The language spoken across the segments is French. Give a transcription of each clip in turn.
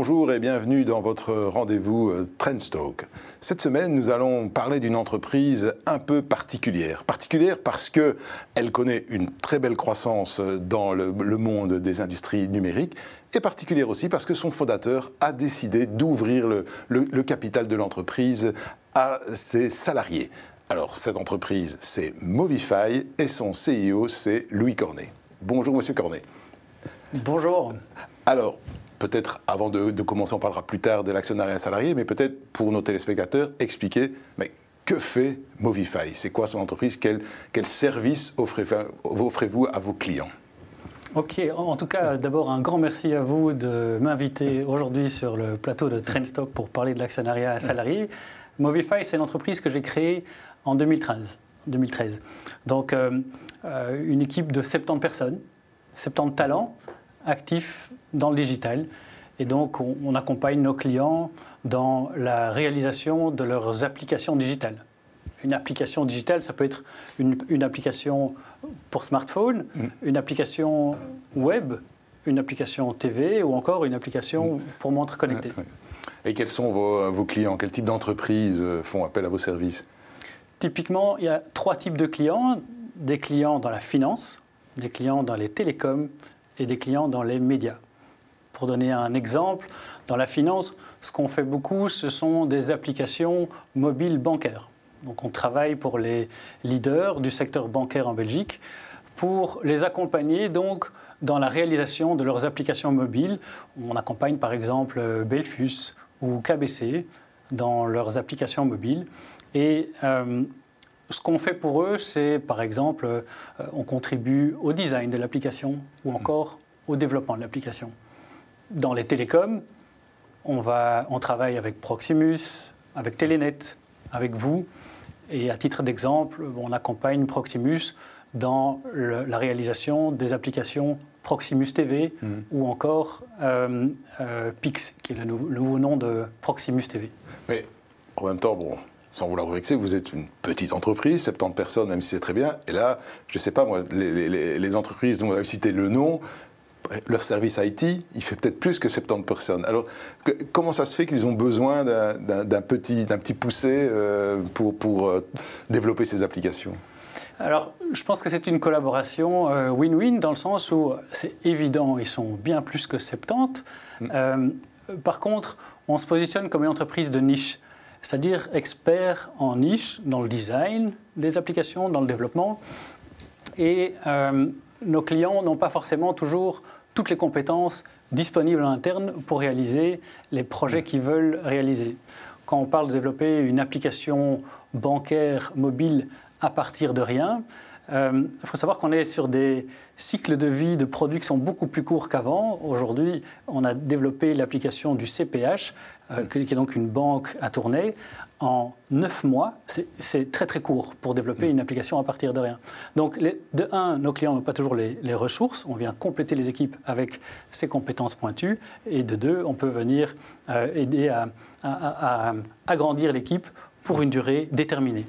Bonjour et bienvenue dans votre rendez-vous euh, Trendstock. Cette semaine, nous allons parler d'une entreprise un peu particulière. Particulière parce qu'elle connaît une très belle croissance dans le, monde des industries numériques et particulière aussi parce que son fondateur a décidé d'ouvrir le, capital de l'entreprise à ses salariés. Alors, cette entreprise, c'est Movify et son CEO, c'est Louis Cornet. Bonjour, monsieur Cornet. Bonjour. Alors, peut-être avant de, commencer, on parlera plus tard de l'actionnariat salarié, mais peut-être pour nos téléspectateurs, expliquer mais que fait Movify? C'est quoi son entreprise? Quel, quel service offrez-vous à vos clients? Ok, en tout cas, d'abord un grand merci à vous de m'inviter aujourd'hui sur le plateau de Trendstock pour parler de l'actionnariat salarié. Movify, c'est une entreprise que j'ai créée en 2013. 2013. Donc, euh, euh, une équipe de 70 personnes, 70 talents actifs dans le digital. Et donc, on, accompagne nos clients dans la réalisation de leurs applications digitales. Une application digitale, ça peut être une, application pour smartphone, mm. une application web, une application TV ou encore une application mm. pour montre connectée. Et quels sont vos, vos clients? Quel type d'entreprises font appel à vos services? Typiquement, il y a trois types de clients. Des clients dans la finance, des clients dans les télécoms et des clients dans les médias. Pour donner un exemple, dans la finance, ce qu'on fait beaucoup, ce sont des applications mobiles bancaires. Donc on travaille pour les leaders du secteur bancaire en Belgique pour les accompagner donc dans la réalisation de leurs applications mobiles. On accompagne par exemple Belfus ou KBC dans leurs applications mobiles. Et euh, ce qu'on fait pour eux, c'est par exemple, euh, on contribue au design de l'application ou encore au développement de l'application. Dans les télécoms, on, va, on travaille avec Proximus, avec Telenet, avec vous. Et à titre d'exemple, on accompagne Proximus dans la réalisation des applications Proximus TV mmh. ou encore euh, euh, Pix, qui est le nouveau, nom de Proximus TV. Mais en même temps, bon, sans vouloir vous vexer, vous êtes une petite entreprise, 70 personnes, même si c'est très bien. Et là, je ne sais pas, moi, les, entreprises dont vous avez cité le nom, leur service IT, il fait peut-être plus que 70 personnes. Alors, comment ça se fait qu'ils ont besoin d'un petit, petit poussé euh, pour, pour euh, développer ces applications? Alors, je pense que c'est une collaboration euh, win-win dans le sens où c'est évident, ils sont bien plus que 70. Mm. par contre, on se positionne comme une entreprise de niche c'est-à-dire expert en niche dans le design des applications, dans le développement. Et euh, nos clients n'ont pas forcément toujours toutes les compétences disponibles en interne pour réaliser les projets qu'ils veulent réaliser. Quand on parle de développer une application bancaire mobile à partir de rien, il euh, faut savoir qu'on est sur des cycles de vie de produits qui sont beaucoup plus courts qu'avant. Aujourd'hui, on a développé l'application du CPH, euh, qui est donc une banque à tourner, en 9 mois. C'est très très court pour développer une application à partir de rien. Donc, de un, nos clients n'ont pas toujours les, ressources. On vient compléter les équipes avec ces compétences pointues. Et de deux, on peut venir euh, aider à agrandir l'équipe pour une durée déterminée.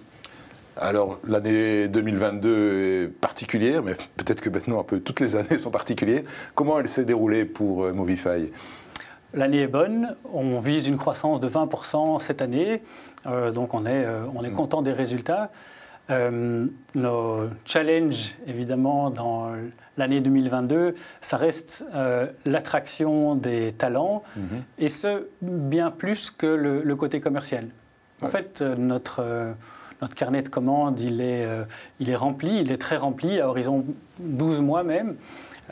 Alors l'année 2022 est particulière, mais peut-être que maintenant un peu toutes les années sont particulières. Comment elle s'est déroulée pour euh, Movify? L'année est bonne, on vise une croissance de 20% cette année, euh, donc on est, euh, on est mm. content des résultats. nos challenges, évidemment, dans l'année 2022, ça reste l'attraction des talents, mm-hmm. et ce, bien plus que le, côté commercial. En fait, notre notre carnet de commandes, il est, euh, il est rempli, il est très rempli, à horizon 12 mois même,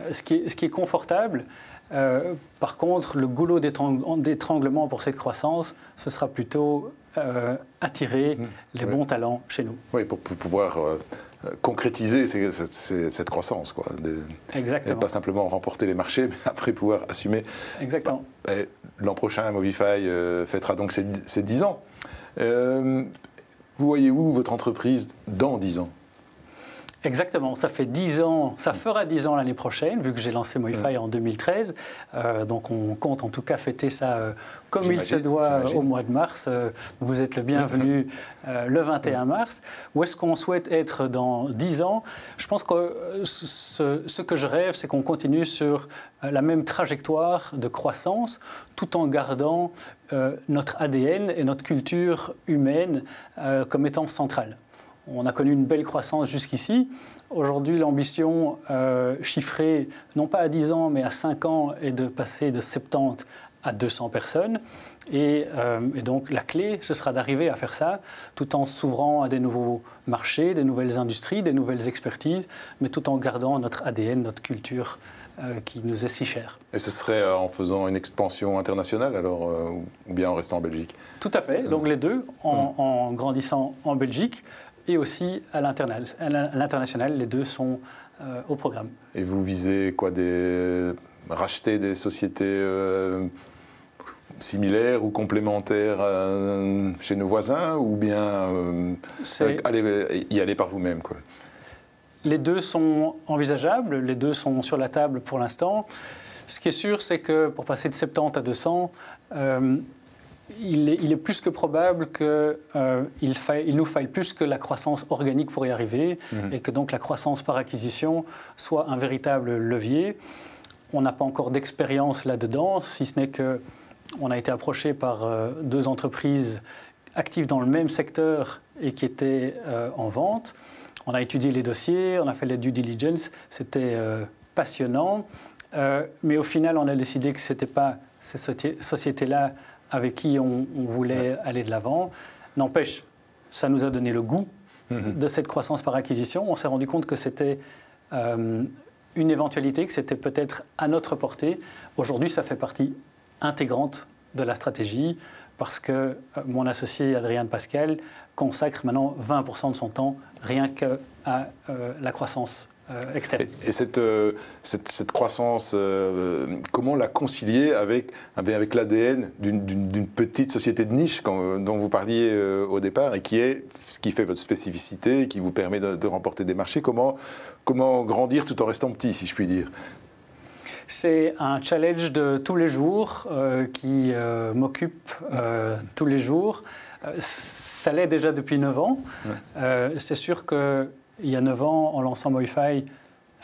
euh, ce qui est, ce qui est confortable. Euh, par contre, le goulot d'étranglement pour cette croissance, ce sera plutôt attirer mmh. les bons talents chez nous. Oui, pour, pouvoir concrétiser cette croissance. Quoi. Exactement. Et pas simplement remporter les marchés, mais après pouvoir assumer. Exactement. L'an prochain, Movify fêtera donc ses, ses 10 ans. Vous voyez où votre entreprise dans 10 ans? Exactement, ça fait 10 ans, ça fera 10 ans l'année prochaine, vu que j'ai lancé Moify en 2013. Euh, donc on compte en tout cas fêter ça euh, comme il se doit au mois de mars. Euh, vous êtes le bienvenu le 21 mars. Où est-ce qu'on souhaite être dans 10 ans? Je pense que ce, ce que je rêve, c'est qu'on continue sur la même trajectoire de croissance, tout en gardant notre ADN et notre culture humaine comme étant centrale. On a connu une belle croissance jusqu'ici. Aujourd'hui, l'ambition euh, chiffrée, non pas à 10 ans, mais à 5 ans, est de passer de 70 à 200 personnes. Euh, et, donc la clé, ce sera d'arriver à faire ça tout en s'ouvrant à des nouveaux marchés, des nouvelles industries, des nouvelles expertises, mais tout en gardant notre ADN, notre culture euh, qui nous est si chère. Et ce serait en faisant une expansion internationale alors, ou bien en restant en Belgique? Tout à fait, donc les deux, en, en grandissant en Belgique, et aussi à l'international. Les deux sont euh, au programme. Et vous visez quoi des... Racheter des sociétés euh, similaires ou complémentaires euh, chez nos voisins ou bien aller, y aller par vous-même quoi? Les deux sont envisageables, les deux sont sur la table pour l'instant. Ce qui est sûr, c'est que pour passer de 70 à 200, il est, plus que probable qu'il euh, nous faille plus que la croissance organique pour y arriver mhm. et que donc la croissance par acquisition soit un véritable levier. On n'a pas encore d'expérience là-dedans, si ce n'est que on a été approché par euh, deux entreprises actives dans le même secteur et qui étaient euh, en vente. On a étudié les dossiers, on a fait les due diligence, c'était passionnant. mais au final, on a décidé que ce n'était pas ces sociétés-là avec qui on, voulait aller de l'avant. N'empêche, ça nous a donné le goût mhm. de cette croissance par acquisition. On s'est rendu compte que c'était euh, une éventualité, que c'était peut-être à notre portée. Aujourd'hui, ça fait partie intégrante de la stratégie parce que euh, mon associé Adrien Pascal consacre maintenant 20% de son temps rien qu'à euh, la croissance euh, et, cette, euh, cette, croissance, euh, comment la concilier avec, eh avec l'ADN d'une petite société de niche dont vous parliez au départ et qui est ce qui fait votre spécificité, qui vous permet de, remporter des marchés? Comment, comment grandir tout en restant petit, si je puis dire? C'est un challenge de tous les jours qui m'occupe tous les jours. ça l'est déjà depuis 9 ans. c'est sûr que il y a 9 ans, en lançant MoiFi,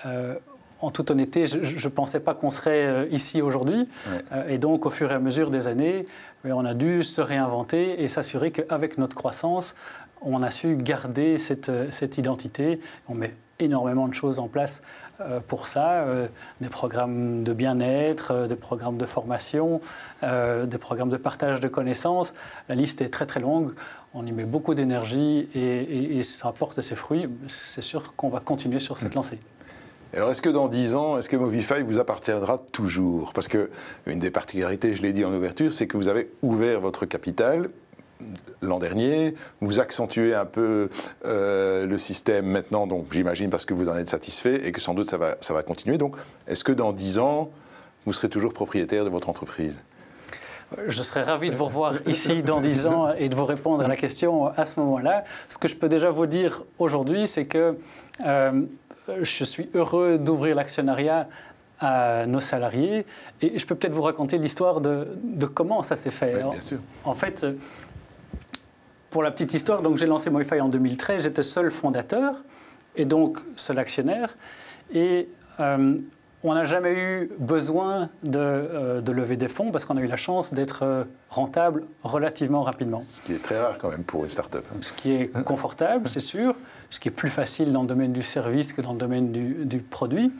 euh, en toute honnêteté, je ne pensais pas qu'on serait euh, ici aujourd'hui. Euh, et donc, au fur et à mesure des années, on a dû se réinventer et s'assurer qu'avec notre croissance, on a su garder cette, cette, identité. On met énormément de choses en place pour ça, des programmes de bien-être, des programmes de formation, des programmes de partage de connaissances. La liste est très très longue on y met beaucoup d'énergie et, ça apporte ses fruits. C'est sûr qu'on va continuer sur cette hmm. lancée. Alors, est-ce que dans 10 ans, est-ce que Movify vous appartiendra toujours? Parce que une des particularités, je l'ai dit en ouverture, c'est que vous avez ouvert votre capital l'an dernier, vous accentuez un peu euh, le système maintenant, donc j'imagine parce que vous en êtes satisfait et que sans doute ça va, ça va continuer. Donc, est-ce que dans 10 ans, vous serez toujours propriétaire de votre entreprise? Je serais ravi de vous revoir ici dans 10 ans et de vous répondre à la question à ce moment-là. Ce que je peux déjà vous dire aujourd'hui, c'est que euh, je suis heureux d'ouvrir l'actionnariat à nos salariés et je peux peut-être vous raconter l'histoire de, comment ça s'est fait. bien sûr. En fait, pour la petite histoire, donc j'ai lancé MoiFi en 2013, j'étais seul fondateur et donc seul actionnaire. Et euh, on n'a jamais eu besoin euh, de, lever des fonds parce qu'on a eu la chance d'être euh, rentable relativement rapidement. Ce qui est très rare quand même pour une start-up. Hein. Ce qui est confortable, c'est sûr. Ce qui est plus facile dans le domaine du service que dans le domaine du, produit.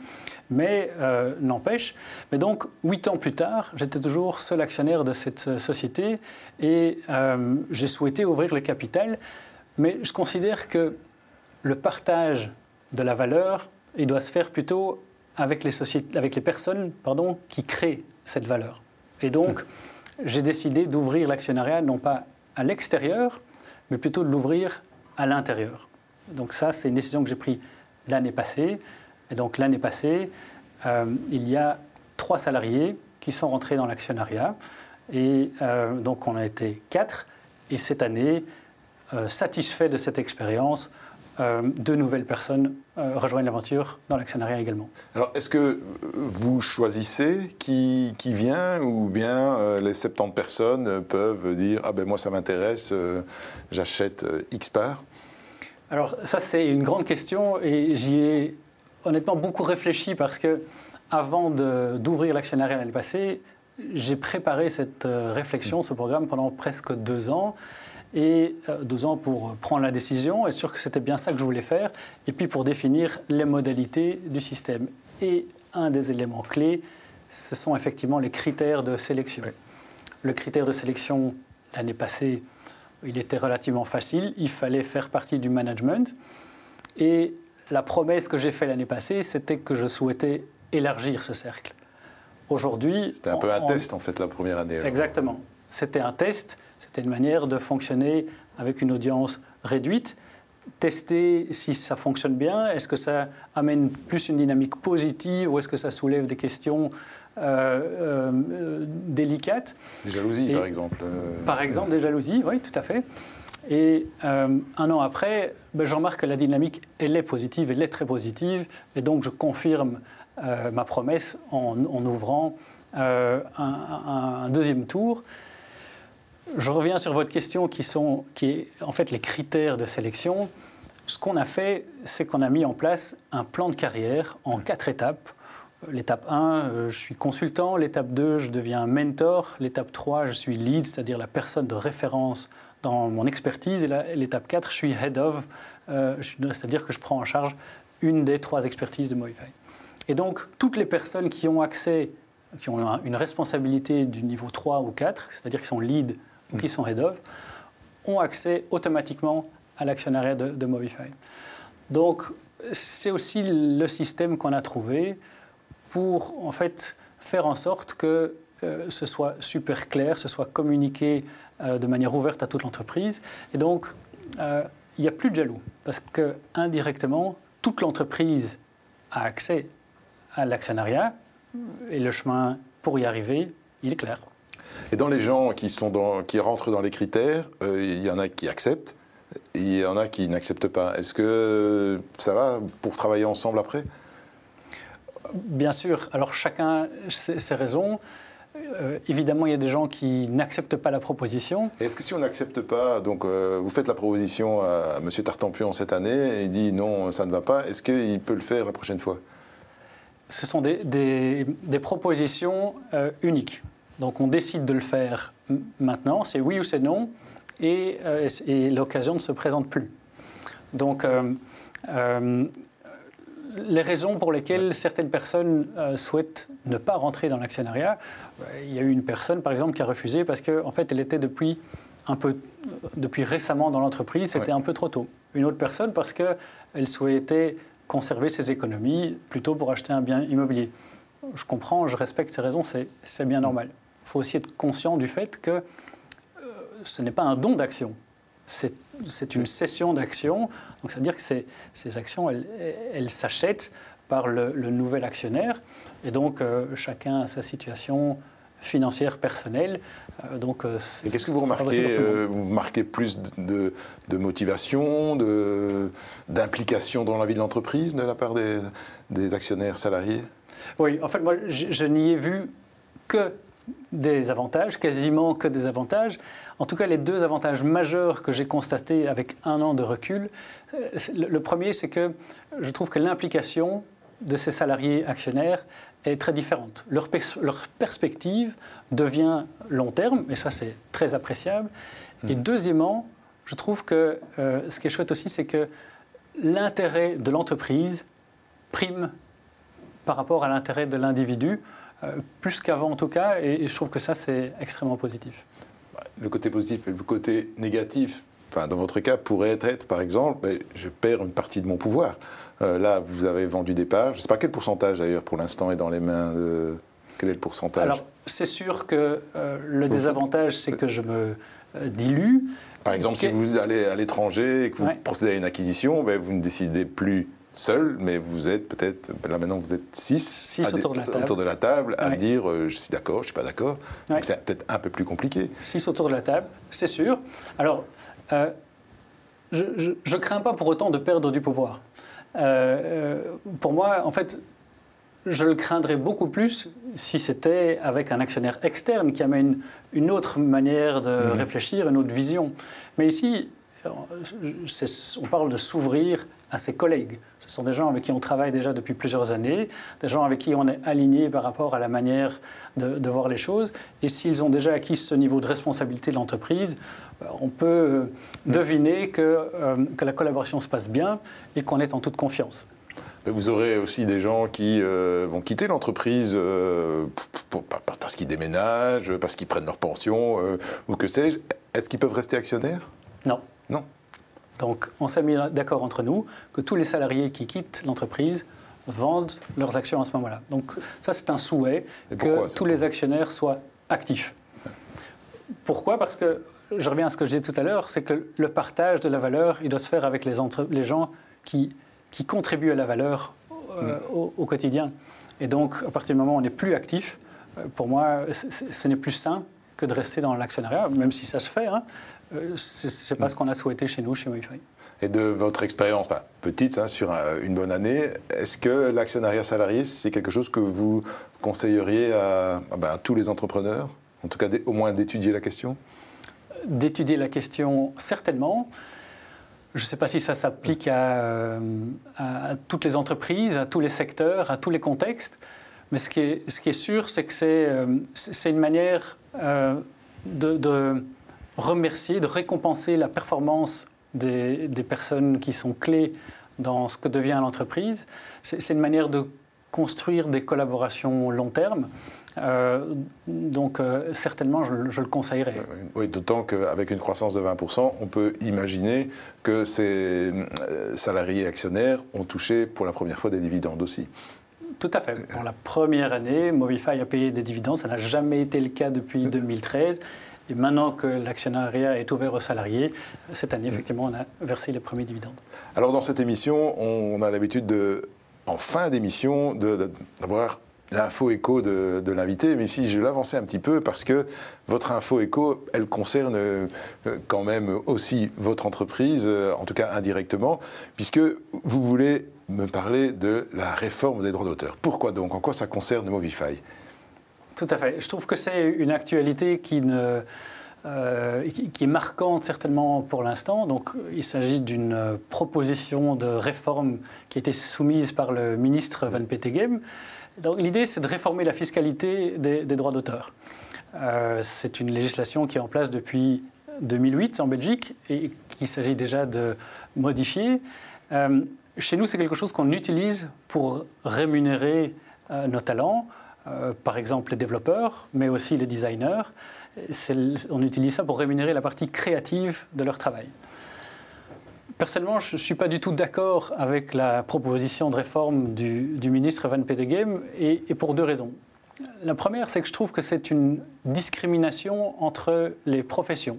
Mais euh, n'empêche. Mais donc, huit ans plus tard, j'étais toujours seul actionnaire de cette société et j'ai souhaité ouvrir le capital. Mais je considère que le partage de la valeur, il doit se faire plutôt avec les, sociétés, avec les personnes pardon, qui créent cette valeur. Et donc, j'ai décidé d'ouvrir l'actionnariat non pas à l'extérieur, mais plutôt de l'ouvrir à l'intérieur. Donc ça, c'est une décision que j'ai prise l'année passée. Et donc l'année passée, euh, il y a trois salariés qui sont rentrés dans l'actionnariat. Et euh, donc on a été quatre. Et cette année, euh, satisfait de cette expérience, euh, de nouvelles personnes euh, rejoignent l'aventure dans l'actionnariat également. Alors, est-ce que vous choisissez qui, qui vient ou bien euh, les 70 personnes peuvent dire Ah ben moi ça m'intéresse, j'achète X part? Alors, ça c'est une grande question et j'y ai honnêtement beaucoup réfléchi parce que avant d'ouvrir l'actionnariat l'année passée, j'ai préparé cette réflexion, ce programme pendant presque deux ans et euh, deux ans pour prendre la décision, être sûr que c'était bien ça que je voulais faire, et puis pour définir les modalités du système. Et un des éléments clés, ce sont effectivement les critères de sélection. Le critère de sélection, l'année passée, il était relativement facile, il fallait faire partie du management. Et la promesse que j'ai faite l'année passée, c'était que je souhaitais élargir ce cercle. Aujourd'hui. C'était un peu un test en fait la première année. Exactement. C'était un test. C'était une manière de fonctionner avec une audience réduite, tester si ça fonctionne bien, est-ce que ça amène plus une dynamique positive ou est-ce que ça soulève des questions euh, euh, délicates? Des jalousies, par exemple. Euh, par exemple, des jalousies, oui, tout à fait. Et un an après, ben, je remarque que la dynamique, elle est positive, elle est très positive, et donc je confirme ma promesse en, ouvrant un, deuxième tour. Je reviens sur votre question qui sont qui est en fait les critères de sélection. Ce qu'on a fait, c'est qu'on a mis en place un plan de carrière en quatre étapes. L'étape 1, euh, je suis consultant. L'étape 2, je deviens mentor. L'étape 3, je suis lead, c'est-à-dire la personne de référence dans mon expertise. Et l'étape 4, je suis head of, euh, c'est-à-dire que je prends en charge une des trois expertises de Moify. Et donc, toutes les personnes qui ont accès, qui ont une responsabilité du niveau 3 ou 4, c'est-à-dire qui sont lead qui sont head-of, ont accès automatiquement à l'actionnariat de, de Movify. Donc, c'est aussi le système qu'on a trouvé pour en fait faire en sorte que euh, ce soit super clair, ce soit communiqué euh, de manière ouverte à toute l'entreprise. Et donc, euh, il n'y a plus de jaloux parce que indirectement, toute l'entreprise a accès à l'actionnariat et le chemin pour y arriver, il est clair. Et dans les gens qui, sont dans, qui rentrent dans les critères, euh, il y en a qui acceptent, et il y en a qui n'acceptent pas. Est-ce que ça va pour travailler ensemble après? Bien sûr. Alors chacun ses, raisons. Euh, évidemment, il y a des gens qui n'acceptent pas la proposition. Est-ce que si on n'accepte pas, donc euh, vous faites la proposition à, M. Tartampion cette année, et il dit non, ça ne va pas, est-ce qu'il peut le faire la prochaine fois? Ce sont des, des, propositions uniques. Donc on décide de le faire maintenant, c'est oui ou c'est non, et, euh, l'occasion ne se présente plus. Donc euh, euh, les raisons pour lesquelles certaines personnes souhaitent ne pas rentrer dans l'actionnariat, il y a eu une personne par exemple qui a refusé parce qu'en en fait elle était depuis un peu depuis récemment dans l'entreprise, c'était un peu trop tôt. Une autre personne parce qu'elle souhaitait conserver ses économies plutôt pour acheter un bien immobilier. Je comprends, je respecte ces raisons, c'est bien normal il faut aussi être conscient du fait que euh, ce n'est pas un don d'action, c'est une cession d'action. Donc, c'est-à-dire que ces, ces, actions, elles, s'achètent par le, nouvel actionnaire. Et donc, euh, chacun a sa situation financière personnelle. Euh, donc, qu'est-ce que vous remarquez Vous remarquez plus de, de motivation, d'implication dans la vie de l'entreprise de la part des, des, actionnaires salariés? Oui, en fait, moi, je, je n'y ai vu que des avantages, quasiment que des avantages. En tout cas, les deux avantages majeurs que j'ai constatés avec un an de recul, euh, le premier, c'est que je trouve que l'implication de ces salariés actionnaires est très différente. Leur, perspective devient long terme, et ça c'est très appréciable. Mmh. Et deuxièmement, je trouve que euh, ce qui est chouette aussi, c'est que l'intérêt de l'entreprise prime par rapport à l'intérêt de l'individu. Euh, plus qu'avant en tout cas, et, je trouve que ça c'est extrêmement positif. Le côté positif et le côté négatif, enfin, dans votre cas, pourrait être, par exemple, ben, je perds une partie de mon pouvoir. Euh, là, vous avez vendu des parts. Je ne sais pas quel pourcentage d'ailleurs pour l'instant est dans les mains de. Quel est le pourcentage Alors, c'est sûr que euh, le désavantage, c'est que je me dilue. Par exemple, si vous allez à l'étranger et que vous procédez à une acquisition, ben, vous ne décidez plus seul, mais vous êtes peut-être, là maintenant vous êtes six, six autour, de la table. autour de la table à dire euh, je suis d'accord, je ne suis pas d'accord. Donc c'est peut-être un peu plus compliqué. Six autour de la table, c'est sûr. Alors, euh, je ne crains pas pour autant de perdre du pouvoir. pour moi, en fait, je le craindrais beaucoup plus si c'était avec un actionnaire externe qui amène une autre manière de mhm. réfléchir, une autre vision. Mais ici, on parle de s'ouvrir à ses collègues. Ce sont des gens avec qui on travaille déjà depuis plusieurs années, des gens avec qui on est aligné par rapport à la manière de, voir les choses. Et s'ils ont déjà acquis ce niveau de responsabilité de l'entreprise, euh, on peut euh, deviner que, euh, que la collaboration se passe bien et qu'on est en toute confiance. Vous aurez aussi des gens qui vont quitter l'entreprise parce qu'ils déménagent, parce qu'ils prennent leur pension, ou que sais-je. Est-ce qu'ils peuvent rester actionnaires? Non. Non. Donc, on s'est mis d'accord entre nous que tous les salariés qui quittent l'entreprise vendent leurs actions à ce moment-là. Donc, ça, c'est un souhait que tous les actionnaires soient actifs. Pourquoi? Parce que, je reviens à ce que je disais tout à l'heure, c'est que le partage de la valeur, il doit se faire avec les, les gens qui, qui contribuent à la valeur euh, au, quotidien. Et donc, à partir du moment où on n'est plus actif, euh, pour moi, ce n'est plus sain que de rester dans l'actionnariat, même si ça se fait. Hein, c'est pas ce qu'on a souhaité chez nous, chez Wi-Fi. Et de votre expérience, enfin, petite, hein, sur une bonne année, est-ce que l'actionnariat salarié, c'est quelque chose que vous conseilleriez à, ben, tous les entrepreneurs? En tout cas, au moins d'étudier la question? D'étudier la question, certainement. Je ne sais pas si ça s'applique à, euh, à, toutes les entreprises, à tous les secteurs, à tous les contextes. Mais ce qui est, ce qui est sûr, c'est que c'est euh, une manière de, de remercier, de récompenser la performance des, personnes qui sont clés dans ce que devient l'entreprise. C'est une manière de construire des collaborations long terme. Euh, donc euh, certainement, je, le conseillerais. Oui, d'autant qu'avec une croissance de 20%, on peut imaginer que ces euh, salariés actionnaires ont touché pour la première fois des dividendes aussi. Tout à fait. Pour la première année, Movify a payé des dividendes. Ça n'a jamais été le cas depuis 2013. Et maintenant que l'actionnariat est ouvert aux salariés, cette année, effectivement, on a versé les premiers dividendes. Alors, dans cette émission, on a l'habitude, de, en fin d'émission, d'avoir l'info écho de, l'invité, mais ici je l'avançais un petit peu parce que votre info écho, elle concerne euh, quand même aussi votre entreprise, euh, en tout cas indirectement, puisque vous voulez me parler de la réforme des droits d'auteur. Pourquoi donc? En quoi ça concerne Movify? Tout à fait. Je trouve que c'est une actualité euh, qui, est marquante certainement pour l'instant. Donc, il s'agit d'une proposition de réforme qui a été soumise par le ministre Van Petegem. Donc, l'idée, c'est de réformer la fiscalité des, droits d'auteur. Euh, c'est une législation qui est en place depuis 2008 en Belgique et qu'il s'agit déjà de modifier. Euh, chez nous, c'est quelque chose qu'on utilise pour rémunérer nos talents, euh, par exemple les développeurs, mais aussi les designers. On utilise ça pour rémunérer la partie créative de leur travail. Personnellement, je ne suis pas du tout d'accord avec la proposition de réforme du, ministre Van Petegem, et, pour deux raisons. La première, c'est que je trouve que c'est une discrimination entre les professions.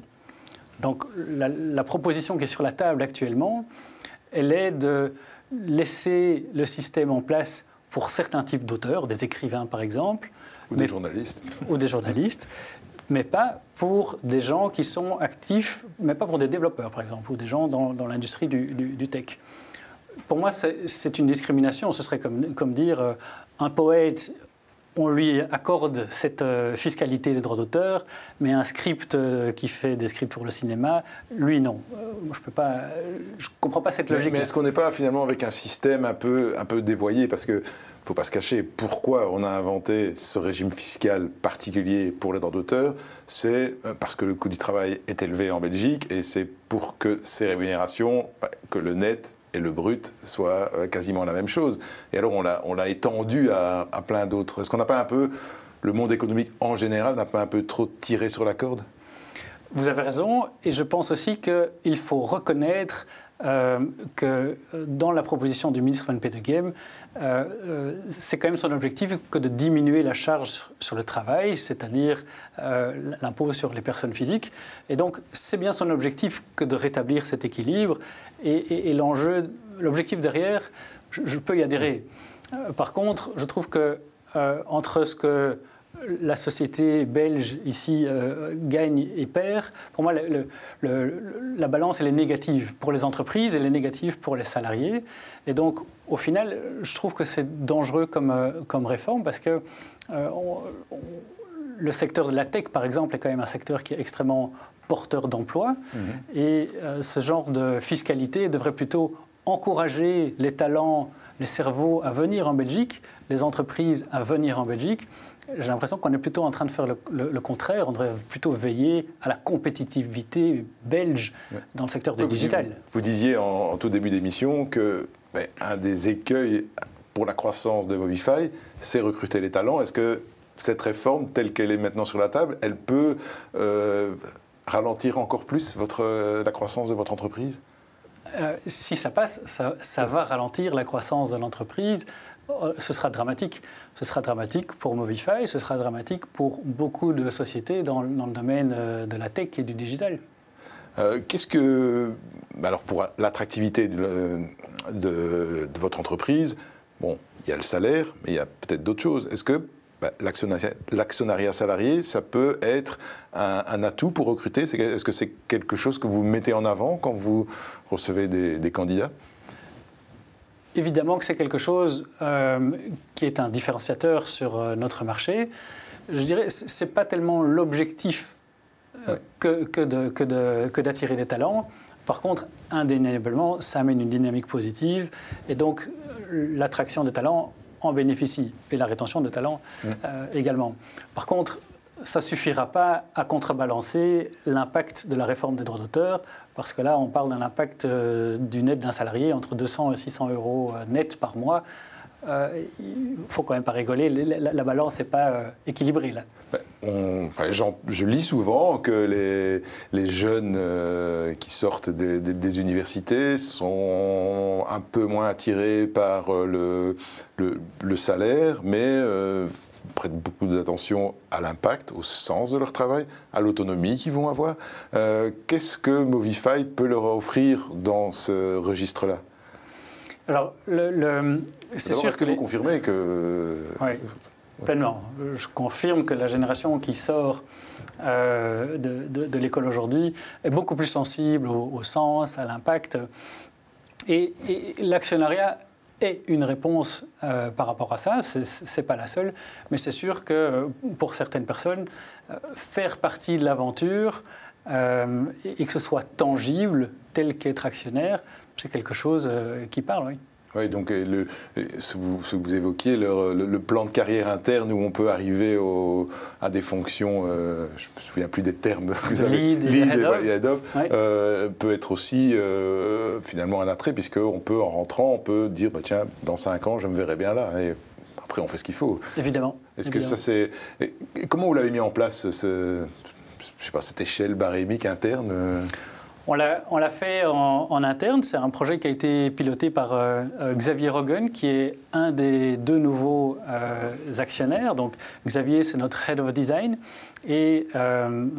Donc la, proposition qui est sur la table actuellement, elle est de laisser le système en place pour certains types d'auteurs, des écrivains par exemple. Ou des journalistes. Ou des journalistes, mais pas pour des gens qui sont actifs, mais pas pour des développeurs par exemple, ou des gens dans, dans l'industrie du, du, tech. Pour moi, c'est une discrimination. Ce serait comme, comme dire euh, un poète on lui accorde cette euh, fiscalité des droits d'auteur, mais un script euh, qui fait des scripts pour le cinéma, lui non. Euh, je peux pas, je comprends pas cette logique. Mais, est-ce qu'on n'est pas finalement avec un système un peu, un peu dévoyé? Parce que faut pas se cacher, pourquoi on a inventé ce régime fiscal particulier pour les droits d'auteur? C'est parce que le coût du travail est élevé en Belgique et c'est pour que ces rémunérations, que le net et le brut soit euh, quasiment la même chose. Et alors on l'a étendu à, plein d'autres. Est-ce qu'on n'a pas un peu, le monde économique en général, n'a pas un peu trop tiré sur la corde? Vous avez raison, et je pense aussi qu'il faut reconnaître euh, que dans la proposition du ministre Van Petegem, euh, euh, c'est quand même son objectif que de diminuer la charge sur le travail, c'est-à-dire l'impôt sur les personnes physiques. Et donc, c'est bien son objectif que de rétablir cet équilibre. Et, l'enjeu, l'objectif derrière, je, peux y adhérer. par contre, je trouve que entre ce que la société belge ici euh, gagne et perd, pour moi, la balance, elle est négative pour les entreprises, elle est négative pour les salariés. Et donc, au final, je trouve que c'est dangereux comme, euh, comme réforme parce que euh, le secteur de la tech, par exemple, est quand même un secteur qui est extrêmement porteur d'emplois. Mhm. Et ce genre de fiscalité devrait plutôt encourager les talents, les cerveaux à venir en Belgique, les entreprises à venir en Belgique j'ai l'impression qu'on est plutôt en train de faire le, contraire. On devrait plutôt veiller à la compétitivité belge dans le secteur du digital. Vous, disiez en, tout début d'émission que ben, un des écueils pour la croissance de Movify, c'est recruter les talents. Est-ce que cette réforme, telle qu'elle est maintenant sur la table, elle peut euh, ralentir encore plus votre, la croissance de votre entreprise? Euh, si ça passe, ça, ça, va ralentir la croissance de l'entreprise. Euh, ce sera dramatique. Ce sera dramatique pour Movify, ce sera dramatique pour beaucoup de sociétés dans, le domaine euh, de la tech et du digital. Euh, qu'est-ce que. Alors, pour l'attractivité de, de, votre entreprise, bon, il y a le salaire, mais il y a peut-être d'autres choses. Est-ce que bah, l'actionnariat salarié, ça peut être un, atout pour recruter? Est-ce que c'est quelque chose que vous mettez en avant quand vous recevez des candidats? Évidemment que c'est quelque chose euh, qui est un différenciateur sur euh, notre marché. Je dirais ce n'est pas tellement l'objectif euh, que, que d'attirer des talents. Par contre, indéniablement, ça amène une dynamique positive et donc l'attraction des talents en bénéficie et la rétention de talents également. Par contre, ça ne suffira pas à contrebalancer l'impact de la réforme des droits d'auteur, parce que là, on parle d'un impact euh, du net d'un salarié entre 200 et 600 euros euh, net par mois. Euh, il faut quand même pas rigoler, la, balance n'est pas équilibrée là. On, je lis souvent que les, jeunes qui sortent des, universités sont un peu moins attirés par le, le, salaire, mais prêtent beaucoup d'attention à l'impact, au sens de leur travail, à l'autonomie qu'ils vont avoir. Euh, qu'est-ce que Movify peut leur offrir dans ce registre-là? Alors, le, c'est sûr. Est-ce que, vous confirmez que. Oui, pleinement. Je confirme que la génération qui sort euh, de, l'école aujourd'hui est beaucoup plus sensible au, sens, à l'impact. et l'actionnariat est une réponse euh, par rapport à ça. Ce n'est pas la seule, mais c'est sûr que euh, pour certaines personnes, euh, faire partie de l'aventure et que ce soit tangible, tel qu'être actionnaire, c'est quelque chose qui parle, oui. Oui, donc le, ce, que vous, évoquiez, le, plan de carrière interne où on peut arriver à des fonctions, euh, je ne me souviens plus des termes, de lead, et head of, euh, peut être aussi euh, finalement un attrait, puisqu'on peut, en rentrant, on peut dire, bah, tiens, dans 5 ans, je me verrai bien là. Et après, on fait ce qu'il faut. Évidemment. Est-ce que ça c'est... Comment vous l'avez mis en place, ce, je sais pas, cette échelle barémique interne on l'a fait en, interne. C'est un projet qui a été piloté par euh, euh, Xavier Rogan, qui est un des deux nouveaux euh, actionnaires. Donc Xavier, c'est notre Head of Design. Et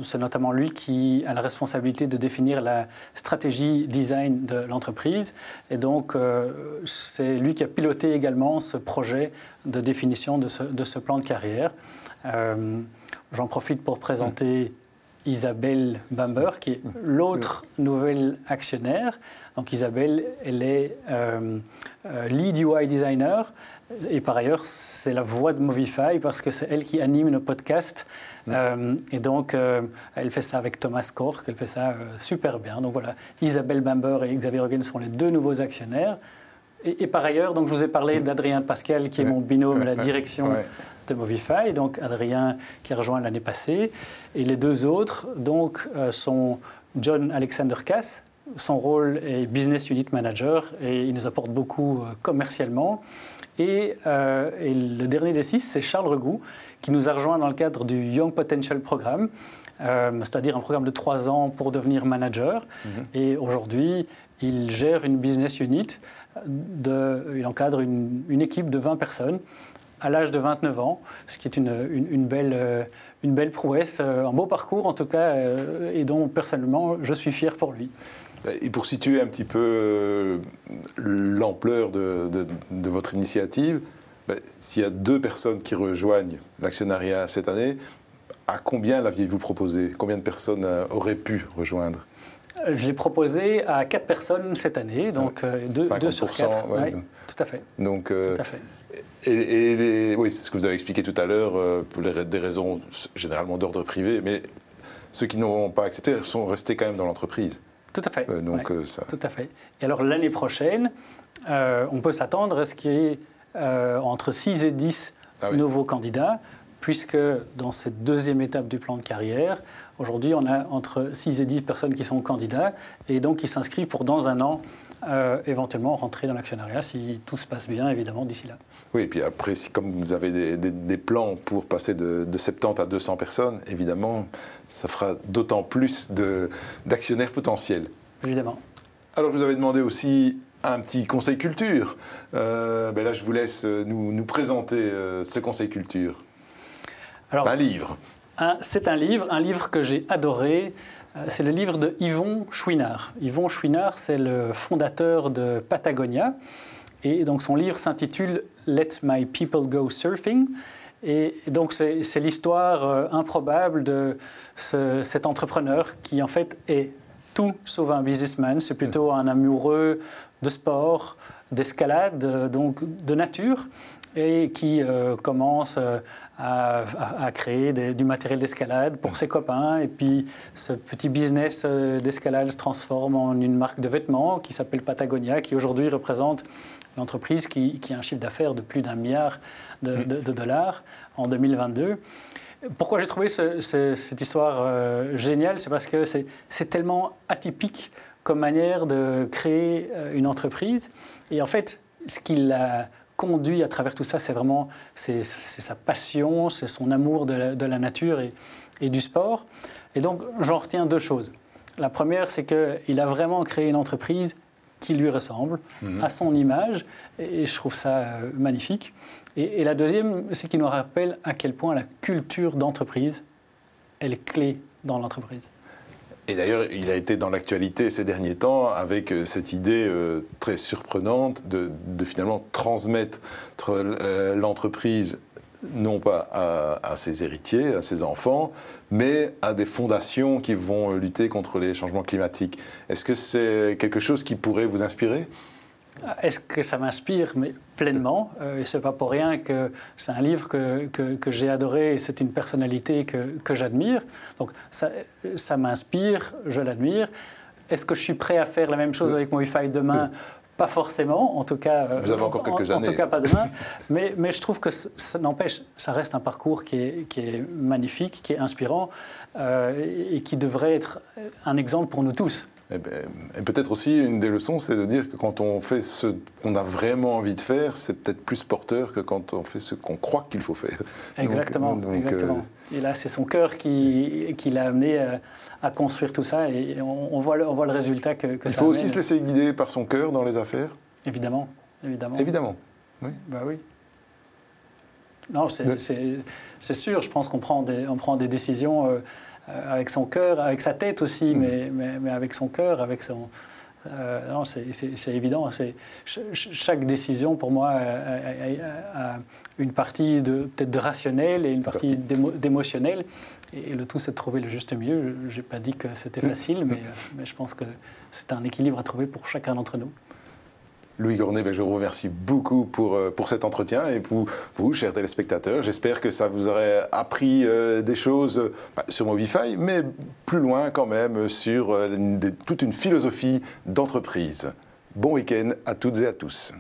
c'est notamment lui qui a la responsabilité de définir la stratégie design de l'entreprise. Et donc, c'est lui qui a piloté également ce projet de définition de ce, plan de carrière. J'en profite pour présenter Isabelle Bamber, qui est l'autre nouvelle actionnaire. Donc Isabelle, elle est euh, euh, lead UI designer et par ailleurs, c'est la voix de Movify parce que c'est elle qui anime nos podcasts. Euh, et donc, elle fait ça avec Thomas Cork, elle fait ça super bien. Donc voilà, Isabelle Bamber et Xavier Rogen sont les deux nouveaux actionnaires. Et, par ailleurs, donc je vous ai parlé d'Adrien Pascal, qui est mon binôme à la direction de Movify, donc Adrien qui a rejoint l'année passée. Et les deux autres donc, euh, sont John Alexander Cass, son rôle est Business Unit Manager et il nous apporte beaucoup euh, commercialement. Et, euh, et, le dernier des six, c'est Charles Regou, qui nous a rejoint dans le cadre du Young Potential Programme, c'est-à-dire un programme de trois ans pour devenir manager. Mhm. Et aujourd'hui, il gère une business unit, il encadre une, équipe de 20 personnes à l'âge de 29 ans, ce qui est une, belle, euh, une belle prouesse, euh, un beau parcours en tout cas, euh, et dont personnellement je suis fier pour lui. Et pour situer un petit peu l'ampleur de, votre initiative, Ben, s'il y a deux personnes qui rejoignent l'actionnariat cette année, à combien l'aviez-vous proposé? Combien de personnes auraient pu rejoindre? Je l'ai proposé à quatre personnes cette année, donc euh, deux, sur quatre. Ouais. tout à fait. Donc, tout à fait. Et, oui, c'est ce que vous avez expliqué tout à l'heure, pour des raisons généralement d'ordre privé, mais ceux qui n'ont pas accepté sont restés quand même dans l'entreprise. Tout à fait. donc, ça... Tout à fait. Et alors l'année prochaine, on peut s'attendre à ce qu'il y ait euh, entre 6 et 10 ah nouveaux candidats, puisque dans cette deuxième étape du plan de carrière, aujourd'hui, on a entre 6 et 10 personnes qui sont candidats et donc qui s'inscrivent pour dans un an euh, éventuellement rentrer dans l'actionnariat si tout se passe bien, évidemment, d'ici là. Oui, et puis après, si, comme vous avez des, plans pour passer de, de, 70 à 200 personnes, évidemment, ça fera d'autant plus d'actionnaires potentiels. Évidemment. Alors, je vous avais demandé aussi un petit conseil culture. Euh, ben là, je vous laisse euh, nous, présenter euh, ce conseil culture. C'est un livre. C'est un livre, un livre que j'ai adoré. C'est le livre de Yvon Chouinard. Yvon Chouinard, c'est le fondateur de Patagonia. Et donc son livre s'intitule Let My People Go Surfing. Et donc c'est l'histoire improbable de cet entrepreneur qui en fait est tout sauf un businessman, c'est plutôt un amoureux de sport, d'escalade, euh, donc de nature, et qui euh, commence euh, à, créer du matériel d'escalade pour ses copains. Et puis ce petit business d'escalade se transforme en une marque de vêtements qui s'appelle Patagonia, qui aujourd'hui représente une entreprise qui, a un chiffre d'affaires de plus d'un milliard de, de, dollars en 2022. Pourquoi j'ai trouvé cette histoire euh, géniale? C'est parce que c'est tellement atypique comme manière de créer euh, une entreprise. Et en fait, ce qui l'a conduit à travers tout ça, c'est vraiment c'est sa passion, c'est son amour de la, nature et, et, du sport. Et donc, j'en retiens deux choses. La première, c'est qu'il a vraiment créé une entreprise qui lui ressemble, mhm. à son image, et je trouve ça euh, magnifique. Et, la deuxième, c'est qu'il nous rappelle à quel point la culture d'entreprise, elle est clé dans l'entreprise. Et d'ailleurs, il a été dans l'actualité ces derniers temps avec euh, cette idée euh, très surprenante de, finalement transmettre l'entreprise non pas à, ses héritiers, à ses enfants, mais à des fondations qui vont lutter contre les changements climatiques. Est-ce que c'est quelque chose qui pourrait vous inspirer? Est-ce que ça m'inspire? Mais pleinement. Euh, et ce n'est pas pour rien que c'est un livre que, que, j'ai adoré et c'est une personnalité que, que j'admire. Donc ça, ça m'inspire, je l'admire. Est-ce que je suis prêt à faire la même chose avec mon Wi-Fi demain? Pas forcément, en tout cas. Vous avez encore quelques en, années. En tout cas, pas demain. mais, mais je trouve que ça n'empêche, ça reste un parcours qui est, qui est magnifique, qui est inspirant euh, et qui devrait être un exemple pour nous tous. Eh ben, et, peut-être aussi une des leçons, c'est de dire que quand on fait ce qu'on a vraiment envie de faire, c'est peut-être plus porteur que quand on fait ce qu'on croit qu'il faut faire. Exactement. exactement. Euh, et là, c'est son cœur qui, qui l'a amené à, à, construire tout ça, et on, voit, le, on voit le résultat que, que Il faut aussi se laisser guider par son cœur dans les affaires. Évidemment, évidemment. Évidemment. Oui. Bah oui. Non, c'est sûr. Je pense qu'on prend des, on prend des décisions. Euh, euh, avec son cœur, avec sa tête aussi, mm. mais, mais, mais, avec son cœur, avec son... Euh, non, c'est évident. Chaque décision, pour moi, a, une partie peut-être de rationnel et une partie d'émotionnel. Et le tout, c'est de trouver le juste milieu. Je n'ai pas dit que c'était mm. facile, mais, euh, mais je pense que c'est un équilibre à trouver pour chacun d'entre nous. Louis Gournet, ben, je vous remercie beaucoup pour, euh, cet entretien et pour vous, chers téléspectateurs. J'espère que ça vous aurait appris euh, des choses bah, sur Movify, mais plus loin quand même sur euh, toute une philosophie d'entreprise. Bon week-end à toutes et à tous.